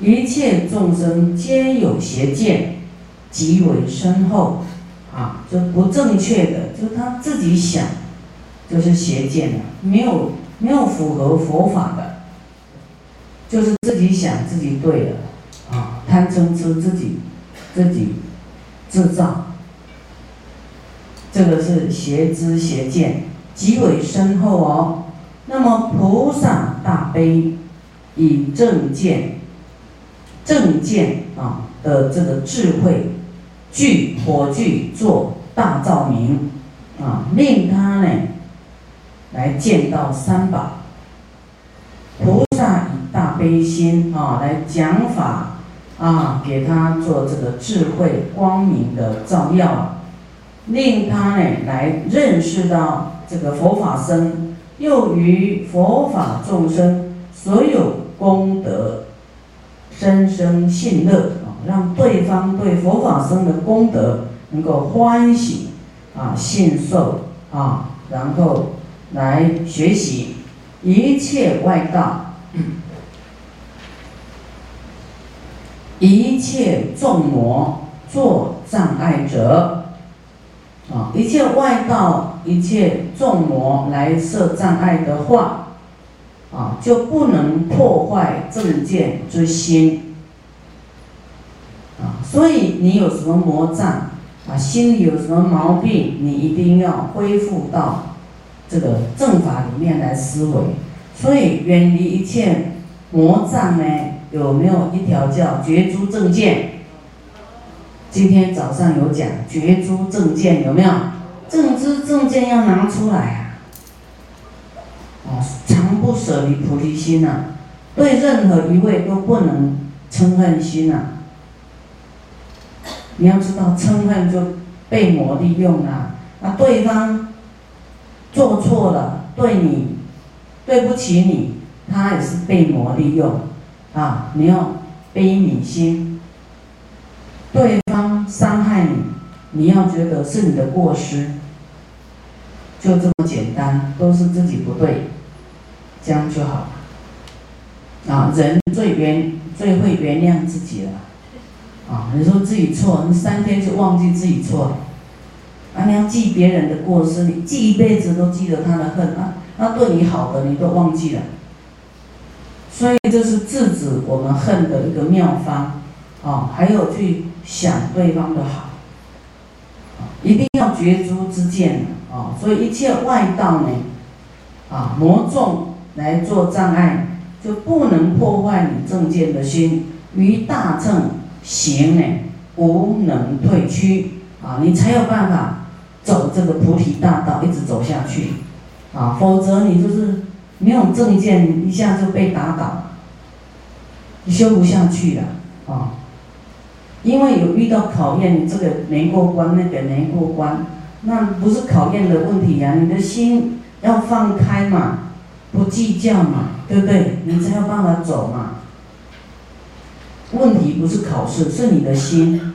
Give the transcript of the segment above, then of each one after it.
一切众生皆有邪见，极为深厚，啊，就不正确的，就是他自己想，就是邪见了，没有没有符合佛法的，就是自己想自己对了，啊，贪嗔痴自己自己制造，这个是邪知邪见，极为深厚哦。那么菩萨大悲，以正见、正见啊的这个智慧，具火炬做大照明啊，令他呢来见到三宝。菩萨以大悲心啊来讲法啊，给他做这个智慧光明的照耀，令他呢来认识到这个佛法僧。又于佛法众生所有功德，生生信乐啊，让对方对佛法僧的功德能够欢喜啊，信受啊，然后来学习一切外道，一切众魔作障碍者。啊，一切外道、一切众魔来设障碍的话，啊，就不能破坏正见之心。啊，所以你有什么魔障，啊，心里有什么毛病，你一定要恢复到这个正法里面来思维。所以远离一切魔障呢，有没有一条叫绝诸正见？今天早上有讲绝诸正见有没有？正知正见要拿出来啊！哦，常不舍离菩提心呐，对任何一位都不能嗔恨心呐。你要知道，嗔恨就被魔利用了。那对方做错了，对你对不起你，他也是被魔利用啊！你要悲悯心。对方伤害你，你要觉得是你的过失，就这么简单，都是自己不对，这样就好。啊，人最原最会原谅自己了。啊，你说自己错，你三天就忘记自己错了。啊，你要记别人的过失，你记一辈子都记得他的恨啊，他对你好的你都忘记了。所以这是制止我们恨的一个妙方。啊，还有去。想对方的好，一定要绝诸之见啊！所以一切外道呢，啊，魔众来做障碍，就不能破坏你正见的心。于大乘行呢，无能退屈啊！你才有办法走这个菩提大道，一直走下去啊！否则你就是没有正见，一下就被打倒，你修不下去了啊！因为有遇到考验，这个没过关，那个没过关，那不是考验的问题呀。你的心要放开嘛，不计较嘛，对不对？你才有办法走嘛。问题不是考试，是你的心，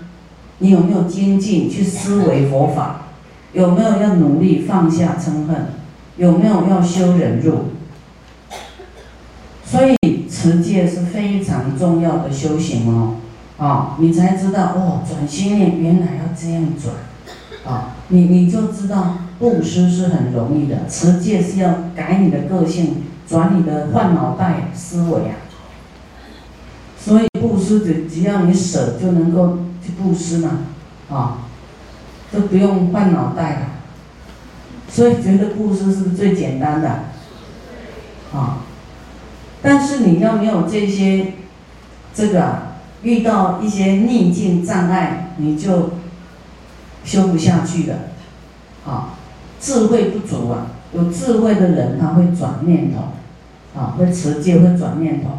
你有没有精进去思维佛法？有没有要努力放下嗔恨？有没有要修忍辱？所以持戒是非常重要的修行哦。啊，你才知道哦，转心念原来要这样转，啊，你你就知道布施是很容易的，持戒是要改你的个性，转你的换脑袋思维啊。所以布施只只要你舍就能够去布施嘛，啊，都不用换脑袋了。所以觉得布施是最简单的，啊，但是你要没有这些，这个。遇到一些逆境障碍，你就修不下去的，啊，智慧不足啊。有智慧的人他会转念头，啊，会持戒会转念头。